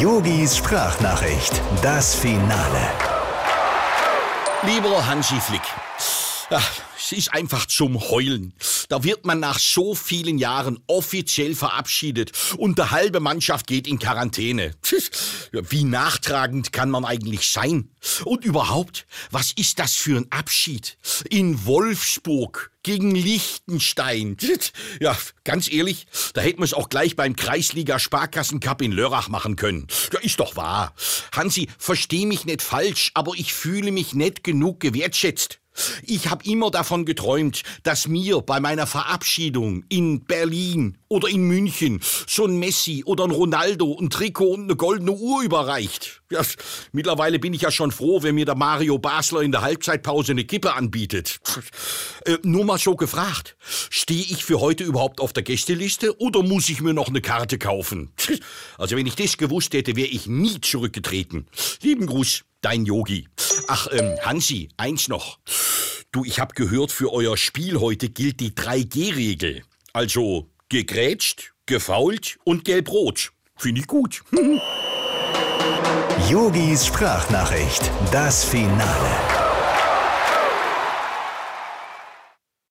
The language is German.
Yogis Sprachnachricht, das Finale. Lieber Hansi Flick, ach, es ist einfach zum Heulen. Da wird man nach so vielen Jahren offiziell verabschiedet und die halbe Mannschaft geht in Quarantäne. Wie nachtragend kann man eigentlich sein? Und überhaupt, was ist das für ein Abschied? In Wolfsburg gegen Liechtenstein. Ja, ganz ehrlich, da hätten wir es auch gleich beim Kreisliga Sparkassencup in Lörrach machen können. Ja, ist doch wahr. Hansi, versteh mich nicht falsch, aber ich fühle mich nicht genug gewertschätzt. Ich habe immer davon geträumt, dass mir bei meiner Verabschiedung in Berlin oder in München so ein Messi oder ein Ronaldo ein Trikot und eine goldene Uhr überreicht. Ja, mittlerweile bin ich ja schon froh, wenn mir der Mario Basler in der Halbzeitpause eine Kippe anbietet. Äh, nur mal so gefragt, stehe ich für heute überhaupt auf der Gästeliste oder muss ich mir noch eine Karte kaufen? Also wenn ich das gewusst hätte, wäre ich nie zurückgetreten. Lieben Gruß, dein Yogi. Ach, ähm, Hansi, eins noch. Du, ich hab gehört, für euer Spiel heute gilt die 3G-Regel. Also gegrätscht, gefault und gelb-rot. Finde ich gut. Yogis Sprachnachricht, das Finale.